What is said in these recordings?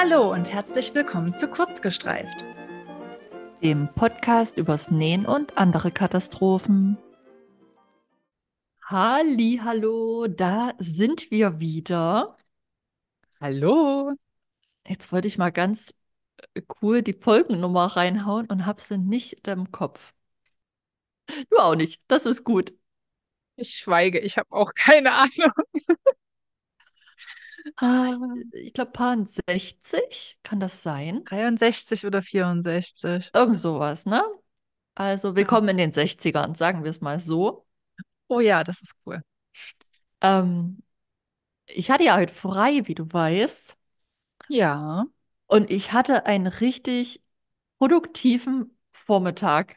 Hallo und herzlich willkommen zu Kurzgestreift, dem Podcast übers Nähen und andere Katastrophen. Halli, hallo, da sind wir wieder. Hallo. Jetzt wollte ich mal ganz äh, cool die Folgennummer reinhauen und habe sie nicht im Kopf. Du auch nicht, das ist gut. Ich schweige, ich habe auch keine Ahnung. Ah, ich, ich glaube, Paar 60, kann das sein? 63 oder 64. Irgend sowas, ne? Also willkommen in den 60ern, sagen wir es mal so. Oh ja, das ist cool. Ähm, ich hatte ja heute frei, wie du weißt. Ja. Und ich hatte einen richtig produktiven Vormittag.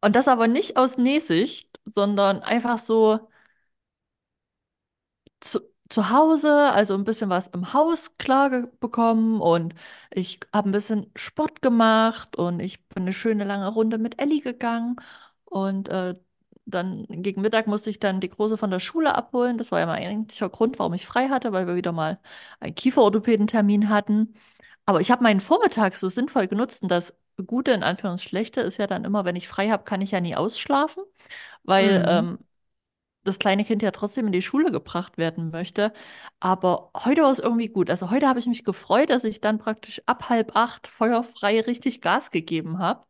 Und das aber nicht aus Nähsicht, sondern einfach so zu, zu Hause, also ein bisschen was im Haus klar bekommen und ich habe ein bisschen Sport gemacht und ich bin eine schöne lange Runde mit Elli gegangen und äh, dann gegen Mittag musste ich dann die Große von der Schule abholen. Das war ja mein eigentlicher Grund, warum ich frei hatte, weil wir wieder mal einen Kieferorthopädentermin hatten. Aber ich habe meinen Vormittag so sinnvoll genutzt und das Gute in Anführungsschlechte ist ja dann immer, wenn ich frei habe, kann ich ja nie ausschlafen, weil Mhm. ähm, das kleine Kind ja trotzdem in die Schule gebracht werden möchte. Aber heute war es irgendwie gut. Also heute habe ich mich gefreut, dass ich dann praktisch ab halb acht feuerfrei richtig Gas gegeben habe.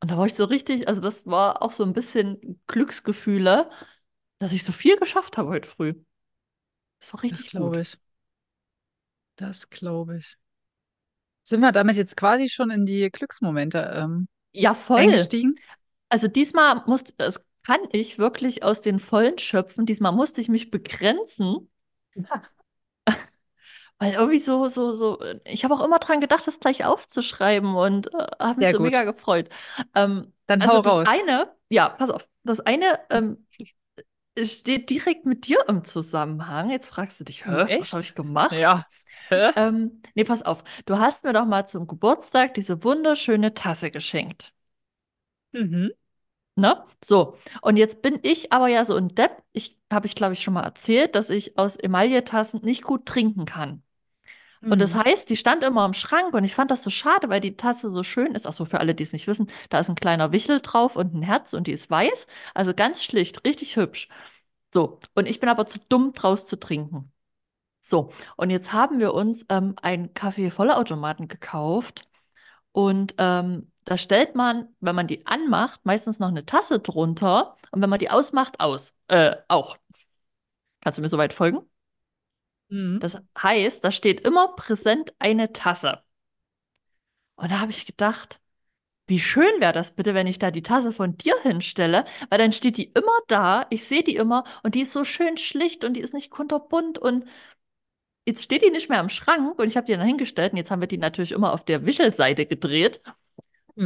Und da war ich so richtig, also das war auch so ein bisschen Glücksgefühle, dass ich so viel geschafft habe heute früh. Das war Das richtig glaube gut. ich. Das glaube ich. Sind wir damit jetzt quasi schon in die Glücksmomente ähm, Ja, voll. eingestiegen? Also diesmal musste, das kann ich wirklich aus den Vollen schöpfen. Diesmal musste ich mich begrenzen, weil irgendwie so, so, so, ich habe auch immer dran gedacht, das gleich aufzuschreiben und äh, habe mich Sehr so mega gut. gefreut. Ähm, Dann also hau das raus. eine, ja, pass auf, das eine ähm, steht direkt mit dir im Zusammenhang. Jetzt fragst du dich, hä, was habe ich echt? gemacht? Ja. Hä? Ähm, nee, pass auf, du hast mir doch mal zum Geburtstag diese wunderschöne Tasse geschenkt. Mhm. Ne? So, und jetzt bin ich aber ja so ein Depp. Ich habe ich, glaube ich, schon mal erzählt, dass ich aus Emailletassen nicht gut trinken kann. Und das Mhm. heißt, die stand immer im Schrank und ich fand das so schade, weil die Tasse so schön ist. Ach so, für alle, die es nicht wissen, da ist ein kleiner Wichel drauf und ein Herz und die ist weiß. Also ganz schlicht, richtig hübsch. So, und ich bin aber zu dumm, draus zu trinken. So, und jetzt haben wir uns ähm, einen Kaffee-Vollautomaten gekauft und ähm, da stellt man, wenn man die anmacht, meistens noch eine Tasse drunter und wenn man die ausmacht, aus. Äh, auch. Kannst du mir soweit folgen? Mhm. Das heißt, da steht immer präsent eine Tasse. Und da habe ich gedacht, wie schön wäre das bitte, wenn ich da die Tasse von dir hinstelle, weil dann steht die immer da, ich sehe die immer und die ist so schön schlicht und die ist nicht kunterbunt und jetzt steht die nicht mehr im Schrank und ich habe die dann hingestellt und jetzt haben wir die natürlich immer auf der Wischelseite gedreht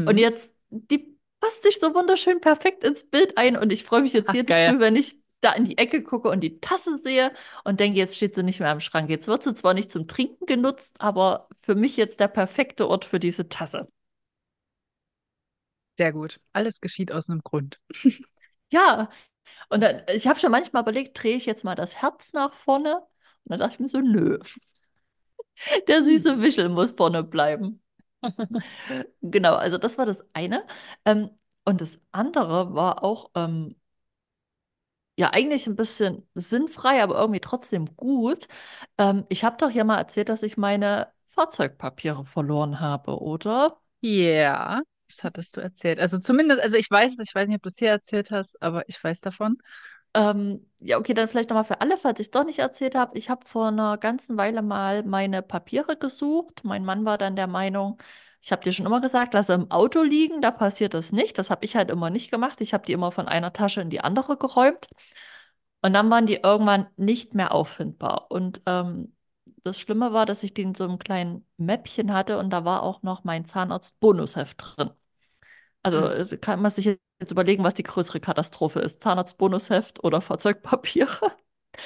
und Mhm. jetzt, die passt sich so wunderschön perfekt ins Bild ein und ich freue mich jetzt Ach, jeden geil. Früh, wenn ich da in die Ecke gucke und die Tasse sehe und denke, jetzt steht sie nicht mehr im Schrank. Jetzt wird sie zwar nicht zum Trinken genutzt, aber für mich jetzt der perfekte Ort für diese Tasse. Sehr gut. Alles geschieht aus einem Grund. Ja, und dann, ich habe schon manchmal überlegt, drehe ich jetzt mal das Herz nach vorne? Und dann dachte ich mir so, nö, der Hm. süße Wischel muss vorne bleiben. Genau, also das war das eine. Ähm, und das andere war auch, ähm, ja, eigentlich ein bisschen sinnfrei, aber irgendwie trotzdem gut. Ähm, ich habe doch ja mal erzählt, dass ich meine Fahrzeugpapiere verloren habe, oder? Ja, das hattest du erzählt. Also zumindest, also ich weiß es, ich weiß nicht, ob du es hier erzählt hast, aber ich weiß davon. Ähm, ja, okay, dann vielleicht nochmal für alle, falls ich es doch nicht erzählt habe. Ich habe vor einer ganzen Weile mal meine Papiere gesucht. Mein Mann war dann der Meinung, ich habe dir schon immer gesagt, lass sie im Auto liegen, da passiert das nicht. Das habe ich halt immer nicht gemacht. Ich habe die immer von einer Tasche in die andere geräumt. Und dann waren die irgendwann nicht mehr auffindbar. Und ähm, das Schlimme war, dass ich die in so einem kleinen Mäppchen hatte und da war auch noch mein Zahnarzt-Bonusheft drin. Also Hm. es kann man sich jetzt überlegen, was die größere Katastrophe ist. Zahnarzt-Bonusheft oder Fahrzeugpapiere.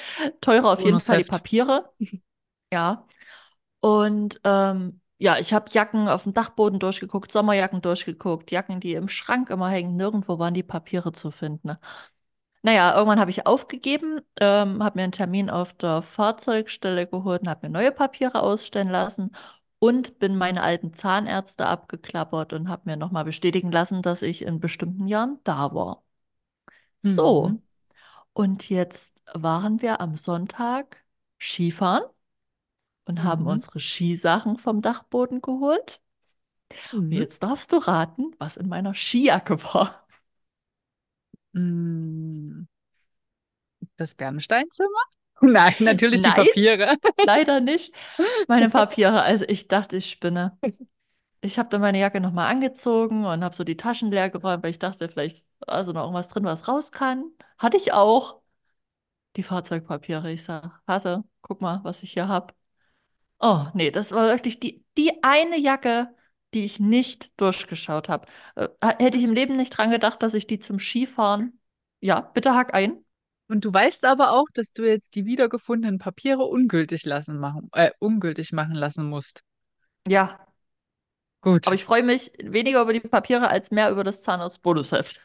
Teurer auf jeden Fall die. Papiere. Ja. Und ähm, ja, ich habe Jacken auf dem Dachboden durchgeguckt, Sommerjacken durchgeguckt, Jacken, die im Schrank immer hängen. Nirgendwo waren die Papiere zu finden. Naja, irgendwann habe ich aufgegeben, ähm, habe mir einen Termin auf der Fahrzeugstelle geholt und habe mir neue Papiere ausstellen lassen und bin meine alten Zahnärzte abgeklappert und habe mir nochmal bestätigen lassen, dass ich in bestimmten Jahren da war. Mhm. So, und jetzt waren wir am Sonntag Skifahren und haben Mhm. unsere Skisachen vom Dachboden geholt. Und Mhm. jetzt darfst du raten, was in meiner Skijacke war. Mm, Das Bernsteinzimmer? Nein, natürlich die Nein, Papiere. leider nicht. Meine Papiere, also ich dachte, ich spinne. Ich habe dann meine Jacke nochmal angezogen und habe so die Taschen leer geräumt, weil ich dachte, vielleicht ist also noch irgendwas drin, was raus kann. Hatte ich auch. Die Fahrzeugpapiere. Ich sag, Hase, guck mal, was ich hier habe. Oh, nee, das war wirklich die, die eine Jacke, die ich nicht durchgeschaut habe. Äh, hätte ich im Leben nicht dran gedacht, dass ich die zum Skifahren. Ja, bitte hack ein. Und du weißt aber auch, dass du jetzt die wiedergefundenen Papiere ungültig lassen machen, äh, ungültig machen lassen musst. Ja, aber Gut. ich freue mich weniger über die Papiere als mehr über das Zahnarztbonusheft,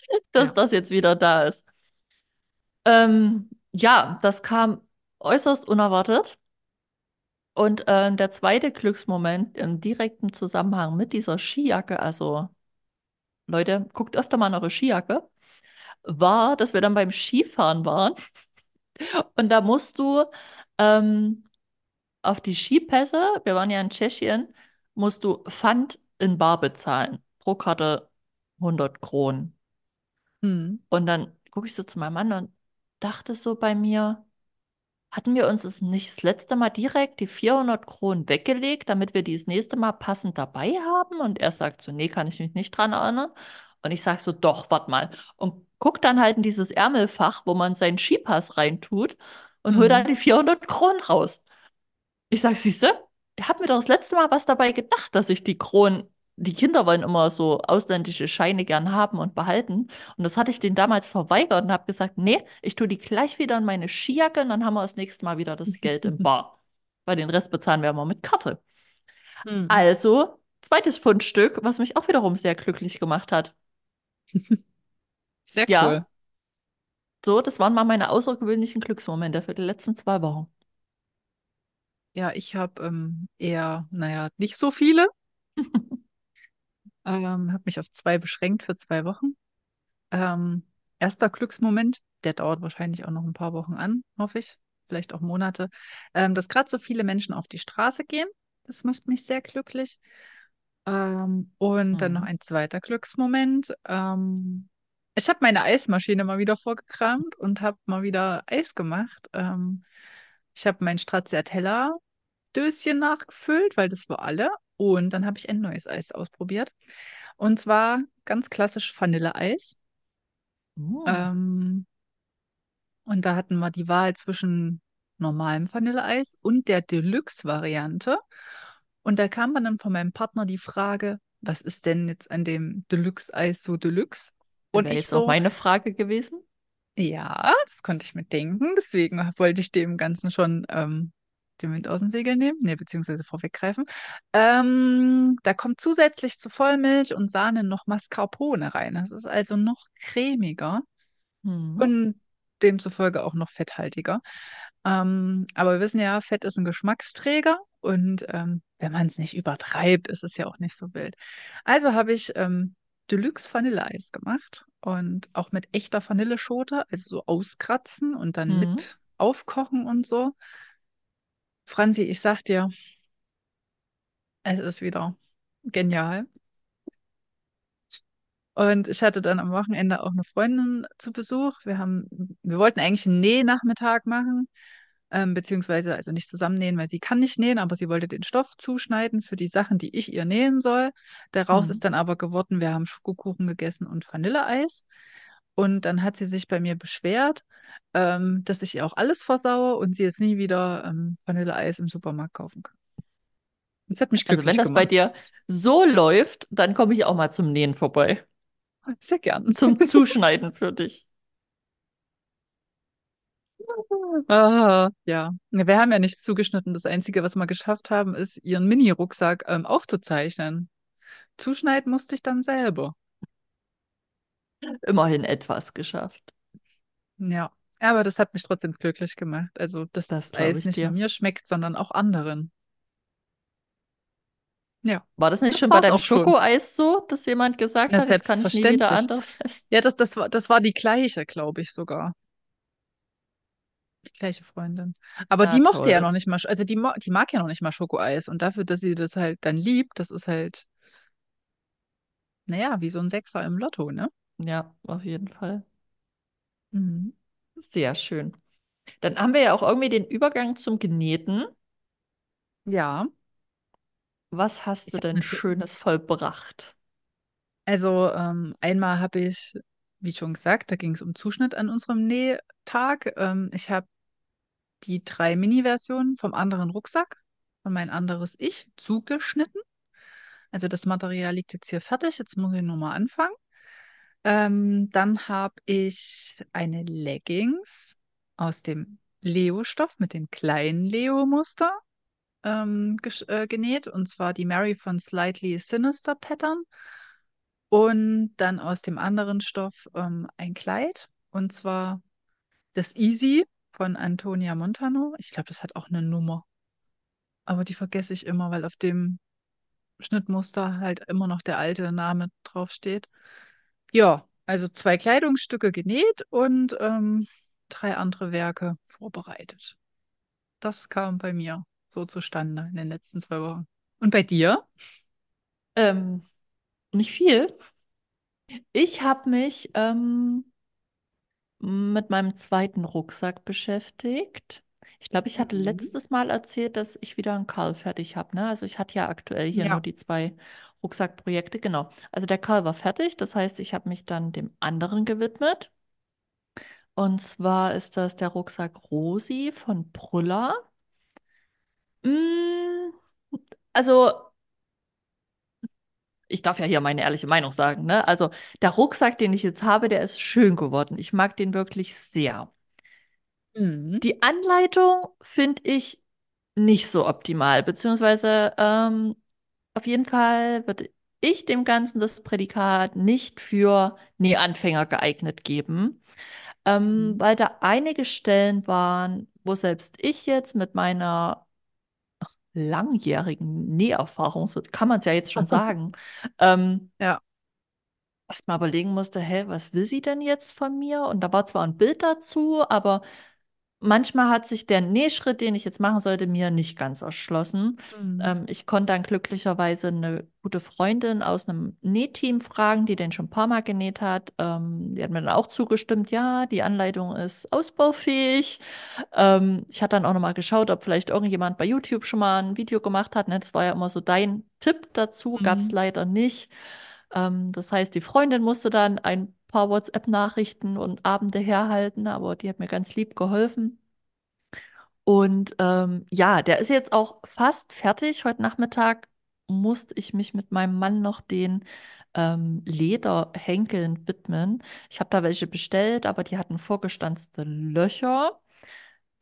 dass Ja. das jetzt wieder da ist. Ähm, ja, das kam äußerst unerwartet. Und ähm, der zweite Glücksmoment im direkten Zusammenhang mit dieser Skijacke, also Leute, guckt öfter mal in eure Skijacke, war, dass wir dann beim Skifahren waren. Und da musst du ähm, auf die Skipässe, wir waren ja in Tschechien, musst du Pfand in Bar bezahlen. Pro Karte 100 Kronen. Hm. Und dann gucke ich so zu meinem Mann und dachte so bei mir, hatten wir uns es nicht das letzte Mal direkt die 400 Kronen weggelegt, damit wir die das nächste Mal passend dabei haben? Und er sagt so, nee, kann ich mich nicht dran erinnern. Und ich sage so, doch, warte mal. Und guck dann halt in dieses Ärmelfach, wo man seinen Skipass reintut und hol da die 400 Kronen raus. Ich sag, siehste, der hat mir doch das letzte Mal was dabei gedacht, dass ich die Kronen, die Kinder wollen immer so ausländische Scheine gern haben und behalten. Und das hatte ich denen damals verweigert und habe gesagt, nee, ich tue die gleich wieder in meine Skijacke und dann haben wir das nächste Mal wieder das Geld im Bar. Weil den Rest bezahlen wir immer mit Karte. Hm. Also, zweites Fundstück, was mich auch wiederum sehr glücklich gemacht hat. Sehr cool. Ja, so, das waren mal meine außergewöhnlichen Glücksmomente für die letzten zwei Wochen. Ja, ich habe ähm, eher, naja, nicht so viele. Ähm, habe mich auf zwei beschränkt für zwei Wochen. Ähm, erster Glücksmoment, der dauert wahrscheinlich auch noch ein paar Wochen an, hoffe ich, vielleicht auch Monate, ähm, dass gerade so viele Menschen auf die Straße gehen. Das macht mich sehr glücklich. Ähm, und dann noch Mhm. ein zweiter Glücksmoment. Ähm, ich habe meine Eismaschine mal wieder vorgekramt und habe mal wieder Eis gemacht. Ähm, ich habe mein Stracciatella-Döschen nachgefüllt, weil das war alle. Und dann habe ich ein neues Eis ausprobiert. Und zwar ganz klassisch Vanilleeis. Mm. Ähm, und da hatten wir die Wahl zwischen normalem Vanilleeis und der Deluxe-Variante. Und da kam dann von meinem Partner die Frage, was ist denn jetzt an dem Deluxe-Eis so Deluxe? Und Wäre ich jetzt auch so, meine Frage gewesen. ja, das konnte ich mir denken. Deswegen wollte ich dem Ganzen schon ähm, den Wind aus den Segeln nehmen, nee, beziehungsweise vorweggreifen. Ähm, da kommt zusätzlich zu Vollmilch und Sahne noch Mascarpone rein. Das ist also noch cremiger Mhm. und demzufolge auch noch fetthaltiger. Ähm, aber wir wissen ja, Fett ist ein Geschmacksträger und ähm, wenn man es nicht übertreibt, ist es ja auch nicht so wild. Also habe ich ähm, Deluxe Vanilleeis gemacht und auch mit echter Vanilleschote, also so auskratzen und dann Mhm. mit aufkochen und so. Franzi, ich sag dir, es ist wieder genial. Und ich hatte dann am Wochenende auch eine Freundin zu Besuch. Wir haben, wir wollten eigentlich einen Nähnachmittag machen, ähm, beziehungsweise also nicht zusammen nähen, weil sie kann nicht nähen, aber sie wollte den Stoff zuschneiden für die Sachen, die ich ihr nähen soll. Daraus ist Mhm. dann aber geworden, wir haben Schokokuchen gegessen und Vanilleeis. Und dann hat sie sich bei mir beschwert, ähm, dass ich ihr auch alles versaue und sie jetzt nie wieder ähm, Vanilleeis im Supermarkt kaufen kann. Das hat mich Also wenn glücklich das bei gemacht. dir so läuft, dann komme ich auch mal zum Nähen vorbei. Sehr gern. Zum Zuschneiden für dich. Ah, ja. Wir haben ja nichts zugeschnitten. Das Einzige, was wir geschafft haben, ist, ihren Mini-Rucksack ähm, aufzuzeichnen. Zuschneiden musste ich dann selber. Immerhin etwas geschafft. Ja. Aber das hat mich trotzdem glücklich gemacht. Also, dass Das das Eis ich nicht nur mir schmeckt, sondern auch anderen. Ja, War das nicht das schon bei deinem. Schokoeis so, dass jemand gesagt Ja, hat, jetzt kann ich nie wieder anders essen? Ja, das, das war, das war die gleiche, glaube ich sogar. Die gleiche Freundin. Aber Na die mochte ja toll. noch nicht mal, also die, die mag ja noch nicht mal Schokoeis. Und dafür, dass sie das halt dann liebt, das ist halt, naja, wie so ein Sechser im Lotto, ne? Ja, auf jeden Fall. Mhm. Sehr schön. Dann haben wir ja auch irgendwie den Übergang zum Genähten. Ja, Was hast ich du habe denn Schönes vollbracht? Also ähm, einmal habe ich, wie schon gesagt, da ging es um Zuschnitt an unserem Nähtag. Ähm, ich habe die drei Mini-Versionen vom anderen Rucksack von mein anderes Ich zugeschnitten. Also das Material liegt jetzt hier fertig. Jetzt muss ich nur mal anfangen. Ähm, dann habe ich eine Leggings aus dem Leo-Stoff mit dem kleinen Leo-Muster ähm, äh, genäht. Und zwar die Mary von Slightly Sinister Pattern. Und dann aus dem anderen Stoff ähm, ein Kleid. Und zwar das Easy von Antonia Montano. Ich glaube, das hat auch eine Nummer. Aber die vergesse ich immer, weil auf dem Schnittmuster halt immer noch der alte Name draufsteht. Ja, also zwei Kleidungsstücke genäht und ähm, drei andere Werke vorbereitet. Das kam bei mir so zustande in den letzten zwei Wochen. Und bei dir? Ähm, nicht viel. Ich habe mich ähm, mit meinem zweiten Rucksack beschäftigt. Ich glaube, ich hatte Mhm. letztes Mal erzählt, dass ich wieder einen Karl fertig habe, ne? Also ich hatte ja aktuell hier nur Ja. die zwei Rucksackprojekte. Genau. Also der Karl war fertig. Das heißt, ich habe mich dann dem anderen gewidmet. Und zwar ist das der Rucksack Rosi von Brüller. Mm, also ich darf ja hier meine ehrliche Meinung sagen, ne? Also der Rucksack, den ich jetzt habe, der ist schön geworden. Ich mag den wirklich sehr. Mhm. Die Anleitung finde ich nicht so optimal, beziehungsweise ähm, auf jeden Fall würde ich dem Ganzen das Prädikat nicht für Nähanfänger geeignet geben, ähm, Mhm. weil da einige Stellen waren, wo selbst ich jetzt mit meiner langjährigen Näherfahrung, so kann man es ja jetzt schon sagen, ähm, Ja. erst mal überlegen musste, hä, was will sie denn jetzt von mir? Und da war zwar ein Bild dazu, aber manchmal hat sich der Nähschritt, den ich jetzt machen sollte, mir nicht ganz erschlossen. Mhm. Ähm, ich konnte dann glücklicherweise eine gute Freundin aus einem Nähteam fragen, die den schon ein paar Mal genäht hat. Ähm, die hat mir dann auch zugestimmt, ja, die Anleitung ist ausbaufähig. Ähm, ich hatte dann auch noch mal geschaut, ob vielleicht irgendjemand bei YouTube schon mal ein Video gemacht hat. Ne? Das war ja immer so dein Tipp dazu, gab es Mhm. leider nicht. Ähm, das heißt, die Freundin musste dann ein paar WhatsApp-Nachrichten und Abende herhalten, aber die hat mir ganz lieb geholfen. Und ähm, ja, der ist jetzt auch fast fertig. Heute Nachmittag musste ich mich mit meinem Mann noch den ähm, Lederhenkeln widmen. Ich habe da welche bestellt, aber die hatten vorgestanzte Löcher,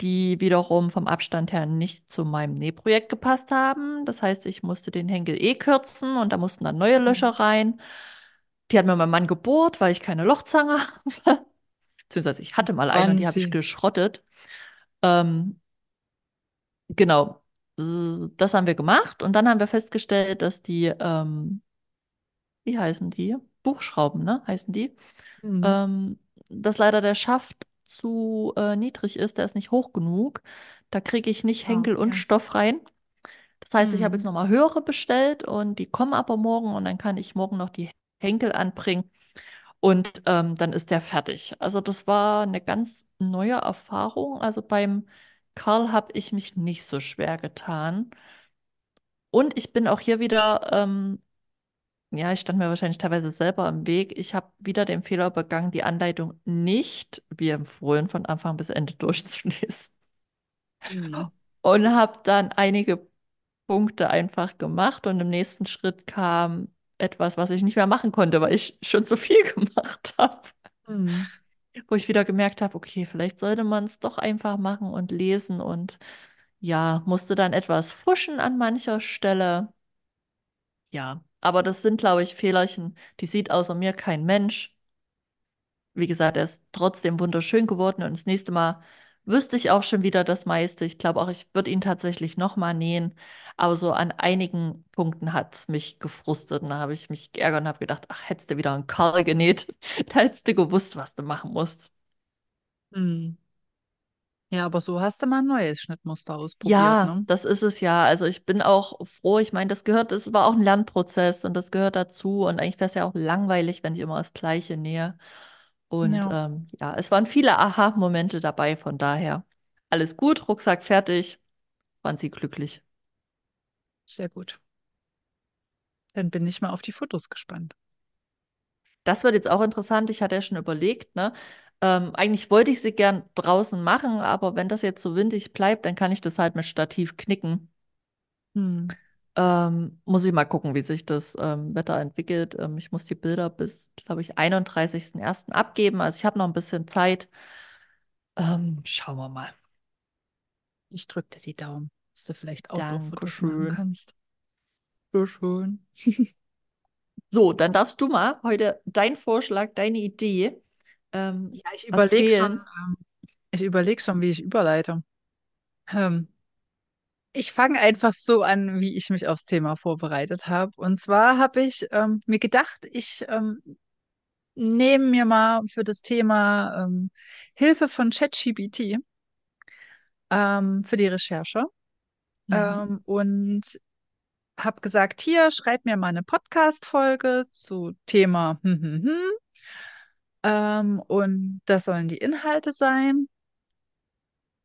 die wiederum vom Abstand her nicht zu meinem Nähprojekt gepasst haben. Das heißt, ich musste den Henkel eh kürzen und da mussten dann neue Löcher Mhm. rein. Die hat mir mein Mann gebohrt, weil ich keine Lochzange habe. Beziehungsweise ich hatte mal eine und die habe ich geschrottet. Ähm, genau, das haben wir gemacht und dann haben wir festgestellt, dass die, ähm, wie heißen die? Buchschrauben, ne? Heißen die? Mhm. Ähm, dass leider der Schaft zu äh, niedrig ist, der ist nicht hoch genug. Da kriege ich nicht Henkel und okay. Stoff rein. Das heißt, ich habe jetzt Mhm. nochmal höhere bestellt und die kommen aber morgen und dann kann ich morgen noch die Henkel anbringen. Und ähm, dann ist der fertig. Also das war eine ganz neue Erfahrung. Also beim Karl habe ich mich nicht so schwer getan. Und ich bin auch hier wieder, ähm, ja, ich stand mir wahrscheinlich teilweise selber im Weg. Ich habe wieder den Fehler begangen, die Anleitung nicht, wie empfohlen, von Anfang bis Ende durchzulesen. Mhm. Und habe dann einige Punkte einfach gemacht und im nächsten Schritt kam etwas, was ich nicht mehr machen konnte, weil ich schon zu viel gemacht habe. Mhm. wo ich wieder gemerkt habe, okay, vielleicht sollte man es doch einfach machen und lesen und ja, musste dann etwas fuschen an mancher Stelle. Ja, aber das sind, glaube ich, Fehlerchen, die sieht außer mir kein Mensch. wie gesagt, er ist trotzdem wunderschön geworden und das nächste Mal wüsste ich auch schon wieder das meiste. Ich glaube auch, ich würde ihn tatsächlich nochmal nähen. Aber so an einigen Punkten hat es mich gefrustet und da habe ich mich geärgert und habe gedacht, ach, hättest du wieder einen Karl genäht, da hättest du gewusst, was du machen musst. Hm. Ja, aber so hast du mal ein neues Schnittmuster ausprobiert, Ja, ne? das ist es ja. Also ich bin auch froh. Ich meine, das gehört, das war auch ein Lernprozess und das gehört dazu. Und eigentlich wäre es ja auch langweilig, wenn ich immer das Gleiche nähe. Und Ja, ähm, ja, es waren viele Aha-Momente dabei. Von daher alles gut, Rucksack fertig, waren sie glücklich. sehr gut. Dann bin ich mal auf die Fotos gespannt. Das wird jetzt auch interessant. Ich hatte ja schon überlegt, ne? Ähm, eigentlich wollte ich sie gern draußen machen, aber wenn das jetzt so windig bleibt, dann kann ich das halt mit Stativ knicken. Hm. Ähm, muss ich mal gucken, wie sich das ähm, Wetter entwickelt. Ähm, ich muss die Bilder bis, glaube ich, 31.01. abgeben. Also ich habe noch ein bisschen Zeit. Ähm, schauen wir mal. Ich drücke dir die Daumen, dass du vielleicht Outdoor-Fotos machen Dankeschön. kannst. So schön. So, dann darfst du mal heute dein Vorschlag, deine Idee ähm, Ja, ich überlege schon, ähm, ich überlege schon, wie ich überleite. Ähm, ich fange einfach so an, wie ich mich aufs Thema vorbereitet habe. Und zwar habe ich ähm, mir gedacht, ich ähm, nehme mir mal für das Thema ähm, Hilfe von ChatGPT ähm, für die Recherche Mhm. ähm, und habe gesagt, hier, schreib mir mal eine Podcast-Folge zu Thema hm, hm, hm. Ähm, und das sollen die Inhalte sein.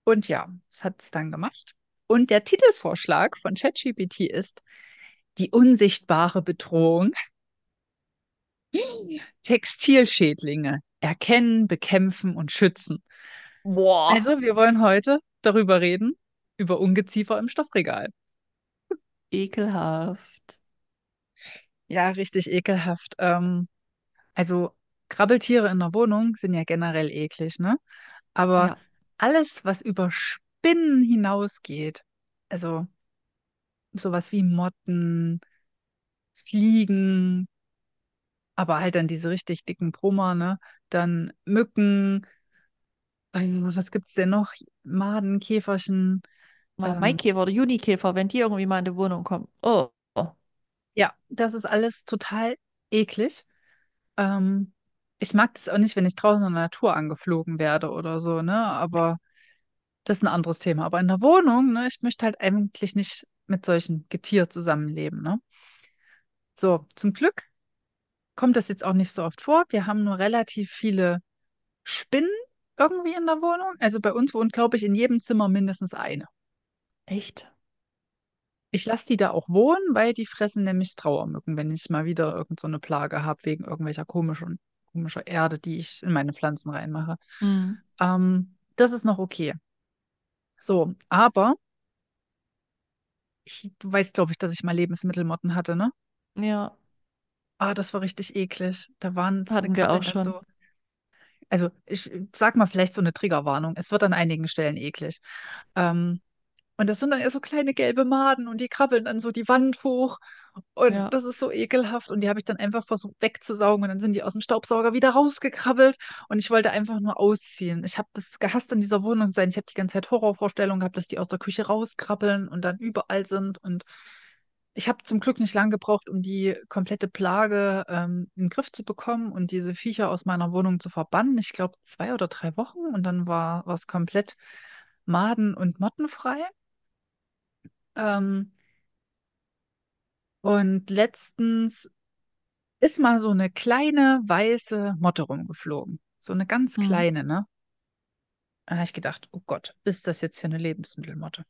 Und ja, das hat es dann gemacht. Und der Titelvorschlag von ChatGPT ist Die unsichtbare Bedrohung. Textilschädlinge erkennen, bekämpfen und schützen. Boah, Also, wir wollen heute darüber reden, über Ungeziefer im Stoffregal. ekelhaft. Ja, richtig ekelhaft. Ähm, also, Krabbeltiere in der Wohnung sind ja generell eklig, ne? Aber Ja, alles, was über Spinnen hinausgeht, also sowas wie Motten, Fliegen, aber halt dann diese richtig dicken Brummer, ne? Dann Mücken, äh, was gibt's denn noch? Maden, Käferchen. Ähm, Maikäfer oder Junikäfer, wenn die irgendwie mal in die Wohnung kommen. Oh, oh. ja, das ist alles total eklig. Ähm, ich mag das auch nicht, wenn ich draußen in der Natur angeflogen werde oder so, ne? Aber das ist ein anderes Thema. Aber in der Wohnung, ne, ich möchte halt eigentlich nicht mit solchen Getier zusammenleben, ne? So, zum Glück kommt das jetzt auch nicht so oft vor. Wir haben nur relativ viele Spinnen irgendwie in der Wohnung. Also bei uns wohnt, glaube ich, in jedem Zimmer mindestens eine. Echt? Ich lasse die da auch wohnen, weil die fressen nämlich Trauermücken, wenn ich mal wieder irgend so eine Plage habe, wegen irgendwelcher komischen, komischer Erde, die ich in meine Pflanzen reinmache. Hm. Ähm, das ist noch okay. So, aber ich, du weißt, glaube ich, dass ich mal Lebensmittelmotten hatte, ne? Ja, Ah, das war richtig eklig. Da waren, da hatten wir auch dann schon. so. Also ich sag mal vielleicht so eine Triggerwarnung. Es wird an einigen Stellen eklig. Ähm, Und das sind dann eher so kleine gelbe Maden und die krabbeln dann so die Wand hoch. Und Ja. das ist so ekelhaft. Und die habe ich dann einfach versucht wegzusaugen. Und dann sind die aus dem Staubsauger wieder rausgekrabbelt. Und ich wollte einfach nur ausziehen. Ich habe das gehasst, in dieser Wohnung sein. Ich habe die ganze Zeit Horrorvorstellungen gehabt, dass die aus der Küche rauskrabbeln und dann überall sind. Und ich habe zum Glück nicht lang gebraucht, um die komplette Plage ähm, in den Griff zu bekommen und diese Viecher aus meiner Wohnung zu verbannen. Ich glaube, zwei oder drei Wochen. Und dann war es komplett maden- und mottenfrei. Ähm, und letztens ist mal so eine kleine weiße Motte rumgeflogen. So eine ganz Hm. kleine, ne? Da habe ich gedacht, oh Gott, ist das jetzt hier eine Lebensmittelmotte?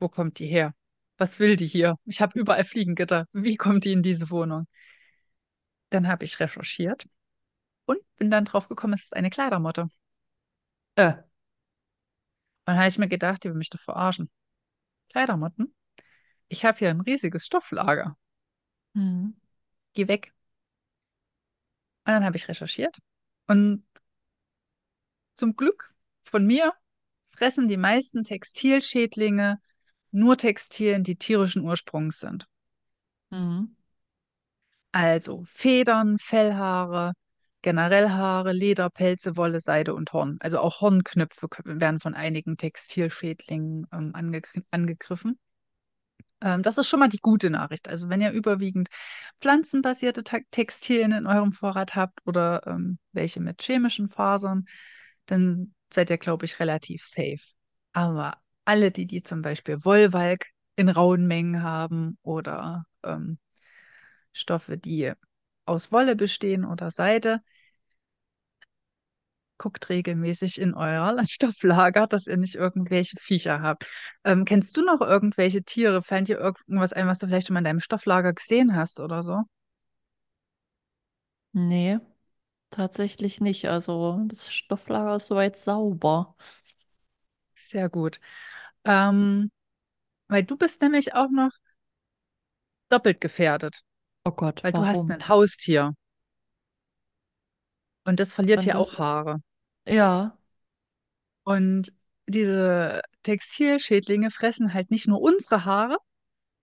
Wo kommt die her? Was will die hier? Ich habe überall Fliegengitter. Wie kommt die in diese Wohnung? Dann habe ich recherchiert und bin dann drauf gekommen, es ist eine Kleidermotte. Und Äh. dann habe ich mir gedacht, die will mich doch verarschen. Kleidermotten? Ich habe hier ein riesiges Stofflager. Hm. Geh weg. Und dann habe ich recherchiert. Und zum Glück von mir fressen die meisten Textilschädlinge nur Textilien, die tierischen Ursprungs sind. Hm. Also Federn, Fellhaare, generell Haare, Leder, Pelze, Wolle, Seide und Horn. Also auch Hornknöpfe werden von einigen Textilschädlingen ähm, angegr angegriffen. Ähm, das ist schon mal die gute Nachricht. Also wenn ihr überwiegend pflanzenbasierte Textilien in eurem Vorrat habt oder ähm, welche mit chemischen Fasern, dann seid ihr, glaube ich, relativ safe. Aber alle, die, die zum Beispiel Wollwalk in rauen Mengen haben oder ähm, Stoffe, die aus Wolle bestehen oder Seide, guckt regelmäßig in euer Stofflager, dass ihr nicht irgendwelche Viecher habt. Ähm, kennst du noch irgendwelche Tiere? Fällt dir irgendwas ein, was du vielleicht schon mal in deinem Stofflager gesehen hast oder so? Nee, tatsächlich nicht. Also das Stofflager ist soweit sauber. Sehr gut. Ähm, weil du bist nämlich auch noch doppelt gefährdet, Oh Gott, weil du hast warum? ein Haustier und das verliert ja auch Haare. Ja, Und diese Textilschädlinge fressen halt nicht nur unsere Haare,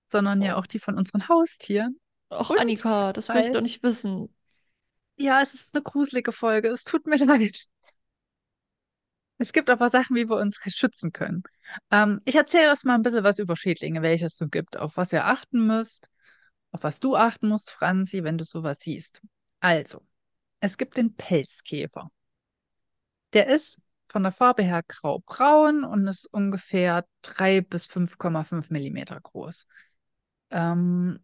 sondern ja oh. auch die von unseren Haustieren. Ach, Und Annika, das will ich halt, doch nicht wissen. ja, es ist eine gruselige Folge. Es tut mir leid. Es gibt aber Sachen, wie wir uns schützen können. Ähm, ich erzähle euch mal ein bisschen was über Schädlinge, welche es so gibt, auf was ihr achten müsst, auf was du achten musst, Franzi, wenn du sowas siehst. Also, es gibt den Pelzkäfer. Der ist von der Farbe her grau-braun und ist ungefähr 3 bis 5,5 Millimeter groß. Ähm,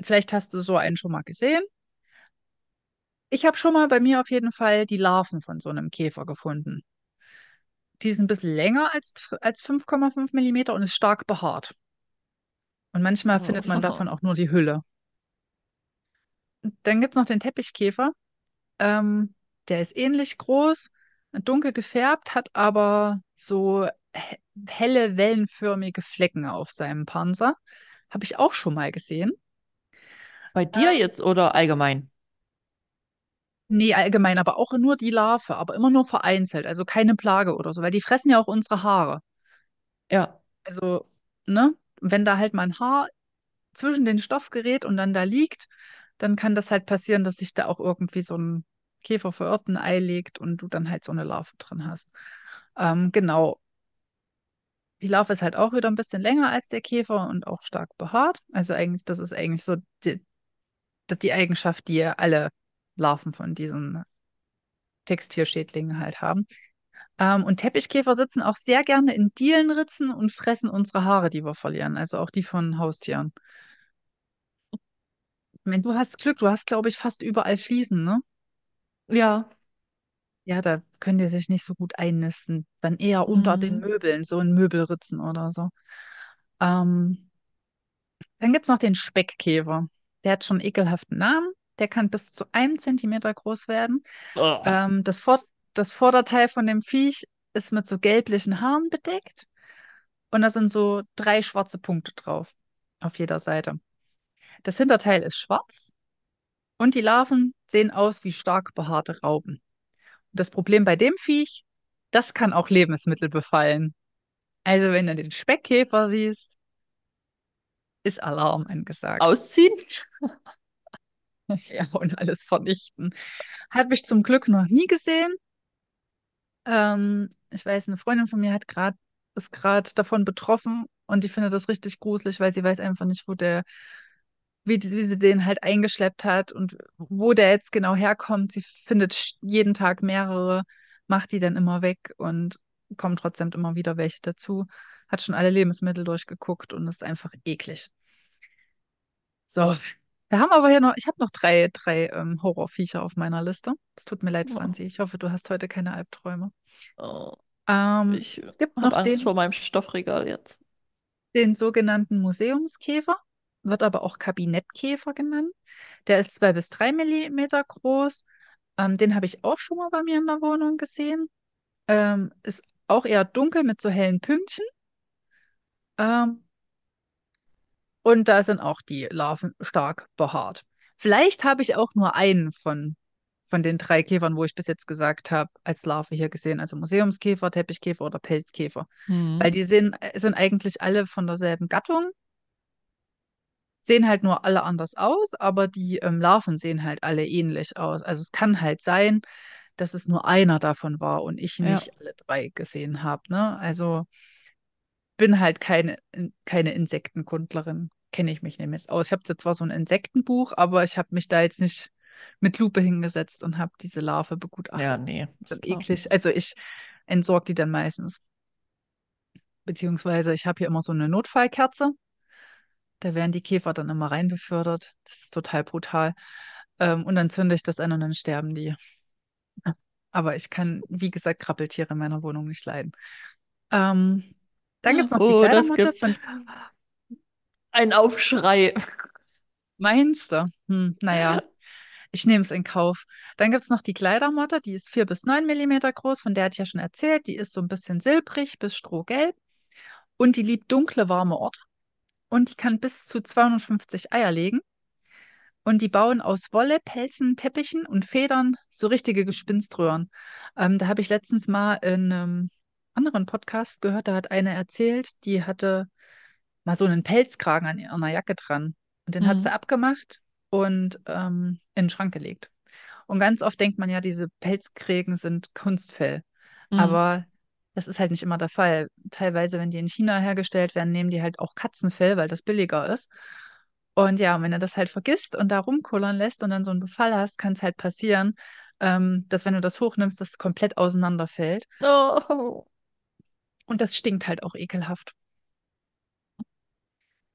vielleicht hast du so einen schon mal gesehen. Ich habe schon mal bei mir auf jeden Fall die Larven von so einem Käfer gefunden. Die ist ein bisschen länger als, als 5,5 Millimeter und ist stark behaart. Und manchmal findet man davon auch nur die Hülle. Dann gibt es noch den Teppichkäfer. Ähm, der ist ähnlich groß, dunkel gefärbt, hat aber so he- helle, wellenförmige Flecken auf seinem Panzer. Habe ich auch schon mal gesehen. Bei dir Ähm, jetzt oder allgemein? nee, allgemein, aber auch nur die Larve, aber immer nur vereinzelt, also keine Plage oder so, weil die fressen ja auch unsere Haare. Ja. Also, ne, wenn da halt mal ein Haar zwischen den Stoff gerät und dann da liegt, dann kann das halt passieren, dass sich da auch irgendwie so ein Käfer verirrt, ein Ei legt und du dann halt so eine Larve drin hast. Ähm, genau. Die Larve ist halt auch wieder ein bisschen länger als der Käfer und auch stark behaart. Also eigentlich, das ist eigentlich so die, die Eigenschaft, die alle Larven von diesen Textilschädlingen halt haben. Ähm, und Teppichkäfer sitzen auch sehr gerne in Dielenritzen und fressen unsere Haare, die wir verlieren, also auch die von Haustieren. Ich du hast Glück, du hast, glaube ich, fast überall Fliesen, ne? Ja. Ja, da können die sich nicht so gut einnisten. Dann eher unter den Mhm. Möbeln, so in Möbelritzen oder so. Ähm, dann gibt es noch den Speckkäfer. Der hat schon einen ekelhaften Namen. Der kann bis zu einem Zentimeter groß werden. Ugh. Ähm, das, Vor das Vorderteil von dem Viech ist mit so gelblichen Haaren bedeckt. Und da sind so drei schwarze Punkte drauf auf jeder Seite. Das Hinterteil ist schwarz und die Larven sehen aus wie stark behaarte Raupen. Und das Problem bei dem Viech, das kann auch Lebensmittel befallen. Also wenn du den Speckkäfer siehst, ist Alarm angesagt. Ausziehen? Ja, und alles vernichten. Hat mich zum Glück noch nie gesehen. Ähm, ich weiß, eine Freundin von mir hat gerade ist gerade davon betroffen und die findet das richtig gruselig, weil sie weiß einfach nicht, wo der, wie, wie sie den halt eingeschleppt hat und wo der jetzt genau herkommt. Sie findet jeden Tag mehrere, macht die dann immer weg und kommen trotzdem immer wieder welche dazu. Hat schon alle Lebensmittel durchgeguckt und ist einfach eklig. So, wir haben aber hier noch, ich habe noch drei, drei ähm, Horrorviecher auf meiner Liste. Es tut mir leid, Oh, Franzi. Ich hoffe, du hast heute keine Albträume. oh. Ähm, Ich es gibt habe noch Angst den, vor meinem Stoffregal jetzt. den sogenannten Museumskäfer, wird aber auch Kabinettkäfer genannt. Der ist zwei bis drei Millimeter groß. Ähm, den habe ich auch schon mal bei mir in der Wohnung gesehen. Ähm, ist auch eher dunkel mit so hellen Pünktchen. Ähm, Und da sind auch die Larven stark behaart. Vielleicht habe ich auch nur einen von, von den drei Käfern, wo ich bis jetzt gesagt habe, als Larve hier gesehen. Also Museumskäfer, Teppichkäfer oder Pelzkäfer. Weil Hm. die sind, sind eigentlich alle von derselben Gattung. Sehen halt nur alle anders aus, aber die ähm, Larven sehen halt alle ähnlich aus. Also es kann halt sein, dass es nur einer davon war und ich Ja, nicht alle drei gesehen habe. Ne? Also bin halt keine, keine Insektenkundlerin. Kenne ich mich nämlich aus. Ich habe zwar so ein Insektenbuch, aber ich habe mich da jetzt nicht mit Lupe hingesetzt und habe diese Larve ja, begutachtet. nee, Das ist eklig. Also ich entsorge die dann meistens. Beziehungsweise ich habe hier immer so eine Notfallkerze. Da werden die Käfer dann immer rein befördert. Das ist total brutal. Ähm, und dann zünde ich das an und dann sterben die. Aber ich kann, wie gesagt, Krabbeltiere in meiner Wohnung nicht leiden. Ähm, dann gibt es noch die Oh, das Kleidermatte gibt von einen Aufschrei. Mainster. Hm, naja, ich nehme es in Kauf. Dann gibt es noch die Kleidermatte, die ist 4 bis 9 Millimeter groß, von der hatte ich ja schon erzählt. Die ist so ein bisschen silbrig bis strohgelb und die liebt dunkle, warme Orte und die kann bis zu 250 Eier legen. Und die bauen aus Wolle, Pelzen, Teppichen und Federn so richtige Gespinströhren. Ähm, da habe ich letztens mal in einem anderen Podcast gehört, da hat eine erzählt, die hatte mal so einen Pelzkragen an ihrer Jacke dran. Und den hat sie Mhm. abgemacht und ähm, in den Schrank gelegt. Und ganz oft denkt man ja, diese Pelzkrägen sind Kunstfell. Mhm. Aber das ist halt nicht immer der Fall. Teilweise, wenn die in China hergestellt werden, nehmen die halt auch Katzenfell, weil das billiger ist. Und ja, und wenn du das halt vergisst und da rumkullern lässt und dann so einen Befall hast, kann es halt passieren, ähm, dass wenn du das hochnimmst, das komplett auseinanderfällt. Oh. Und das stinkt halt auch ekelhaft.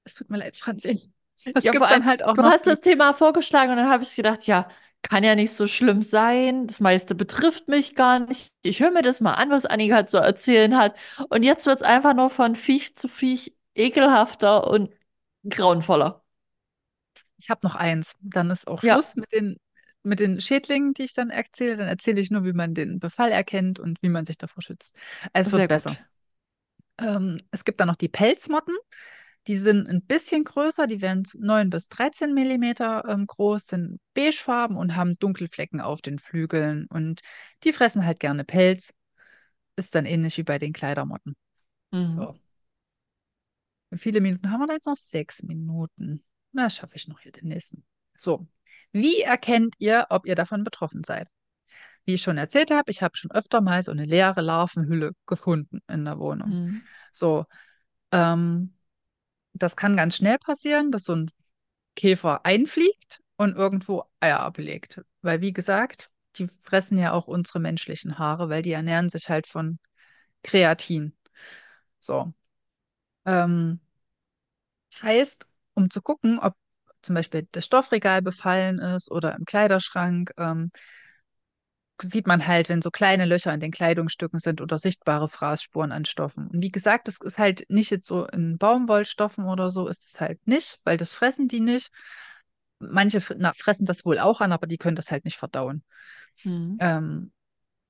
Es tut mir leid, Franzi. Es Ja, vor gibt allem, dann halt auch du noch hast das Thema vorgeschlagen und dann habe ich gedacht, ja, kann ja nicht so schlimm sein. Das meiste betrifft mich gar nicht. Ich höre mir das mal an, was Annika halt so erzählen hat. Und jetzt wird es einfach nur von Viech zu Viech ekelhafter und grauenvoller. Ich habe noch eins. Dann ist auch Ja, Schluss mit den, mit den Schädlingen, die ich dann erzähle. Dann erzähle ich nur, wie man den Befall erkennt und wie man sich davor schützt. Es wird besser. Ähm, es gibt dann noch die Pelzmotten. Die sind ein bisschen größer. Die werden 9 bis 13 Millimeter ähm, groß, sind beigefarben und haben Dunkelflecken auf den Flügeln. Und die fressen halt gerne Pelz. Ist dann ähnlich wie bei den Kleidermotten. Mhm. So. Wie viele Minuten haben wir da jetzt noch? Sechs Minuten. Na, schaffe ich noch hier den nächsten. So. Wie erkennt ihr, ob ihr davon betroffen seid? Wie ich schon erzählt habe, ich habe schon öfter mal so eine leere Larvenhülle gefunden in der Wohnung. Mhm. So, ähm, das kann ganz schnell passieren, dass so ein Käfer einfliegt und irgendwo Eier ablegt. Weil, wie gesagt, die fressen ja auch unsere menschlichen Haare, weil die ernähren sich halt von Kreatin. So. Ähm, Das heißt, um zu gucken, ob zum Beispiel das Stoffregal befallen ist oder im Kleiderschrank, ähm, sieht man halt, wenn so kleine Löcher in den Kleidungsstücken sind oder sichtbare Fraßspuren an Stoffen. Und wie gesagt, das ist halt nicht jetzt so in Baumwollstoffen oder so, ist es halt nicht, weil das fressen die nicht. Manche na, fressen das wohl auch an, aber die können das halt nicht verdauen. Mhm. Ähm,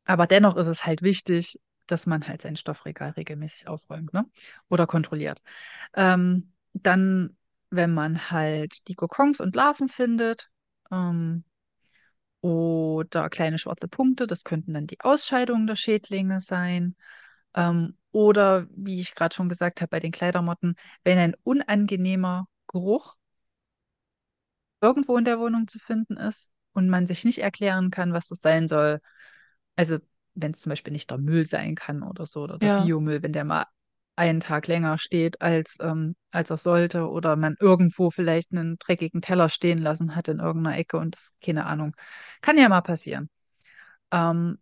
aber dennoch ist es halt wichtig, dass man halt sein Stoffregal regelmäßig aufräumt, ne? Oder kontrolliert. Ähm, dann, wenn man halt die Kokons und Larven findet, ähm, oder kleine schwarze Punkte, das könnten dann die Ausscheidungen der Schädlinge sein. Ähm, oder, wie ich gerade schon gesagt habe, bei den Kleidermotten, wenn ein unangenehmer Geruch irgendwo in der Wohnung zu finden ist und man sich nicht erklären kann, was das sein soll. Also wenn es zum Beispiel nicht der Müll sein kann oder so, oder der Ja. Biomüll, wenn der mal einen Tag länger steht, als, ähm, als er sollte, oder man irgendwo vielleicht einen dreckigen Teller stehen lassen hat in irgendeiner Ecke und das, keine Ahnung. Kann ja mal passieren. Ähm,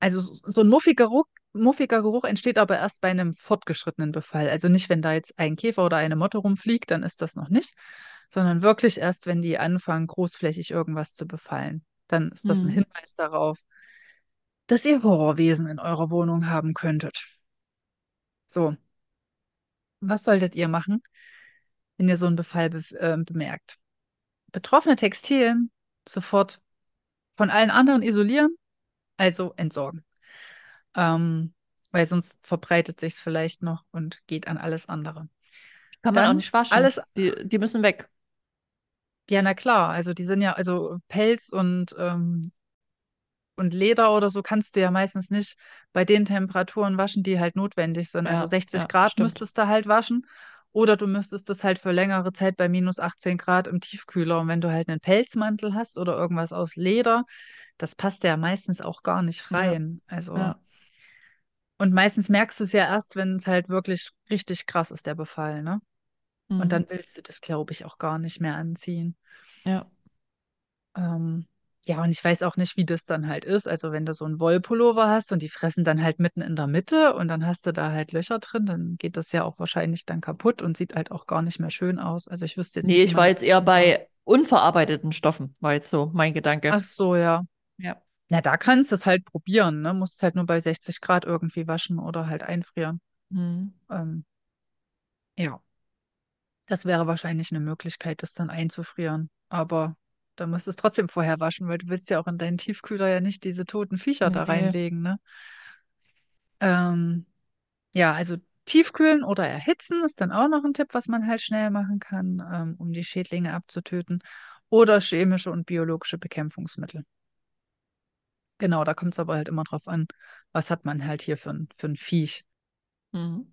also so ein muffiger Geruch, muffiger Geruch entsteht aber erst bei einem fortgeschrittenen Befall. Also nicht, wenn da jetzt ein Käfer oder eine Motte rumfliegt, dann ist das noch nicht, sondern wirklich erst, wenn die anfangen, großflächig irgendwas zu befallen. Dann ist das ein Mhm. Hinweis darauf, dass ihr Horrorwesen in eurer Wohnung haben könntet. So, was solltet ihr machen, wenn ihr so einen Befall be äh, bemerkt? Betroffene Textilien sofort von allen anderen isolieren, also entsorgen. Ähm, weil sonst verbreitet sich es vielleicht noch und geht an alles andere. Kann man auch nicht waschen. alles, Die, die müssen weg. ja, na klar, also die sind ja, also Pelz und, ähm, und Leder oder so kannst du ja meistens nicht bei den Temperaturen waschen, die halt notwendig sind. Also Ja, 60 ja, Grad stimmt. müsstest du halt waschen Oder du müsstest das halt für längere Zeit bei minus 18 Grad im Tiefkühler. Und wenn du halt einen Pelzmantel hast oder irgendwas aus Leder, das passt ja meistens auch gar nicht Ja, rein. Also, ja. und meistens merkst du es ja erst, wenn es halt wirklich richtig krass ist, der Befall, ne? Und Mhm. dann willst du das, glaube ich, auch gar nicht mehr anziehen. Ja. Ähm, ja, und ich weiß auch nicht, wie das dann halt ist. Also, wenn du so einen Wollpullover hast und die fressen dann halt mitten in der Mitte und dann hast du da halt Löcher drin, dann geht das ja auch wahrscheinlich dann kaputt und sieht halt auch gar nicht mehr schön aus. Also, ich wüsste jetzt Nee, nicht, wie ich man war das jetzt eher soll. bei unverarbeiteten Stoffen, war jetzt so mein Gedanke. Ach so, ja. Ja. Na, da kannst du es halt probieren, ne? Musst es halt nur bei 60 Grad irgendwie waschen oder halt einfrieren. Mhm. Ähm, ja, das wäre wahrscheinlich eine Möglichkeit, das dann einzufrieren. Aber da musst du es trotzdem vorher waschen, weil du willst ja auch in deinen Tiefkühler ja nicht diese toten Viecher da Nee. reinlegen, ne? Ähm, ja, also tiefkühlen oder erhitzen ist dann auch noch ein Tipp, was man halt schnell machen kann, ähm, um die Schädlinge abzutöten. Oder chemische und biologische Bekämpfungsmittel. Genau, da kommt es aber halt immer drauf an, was hat man halt hier für ein, für ein Viech. Mhm.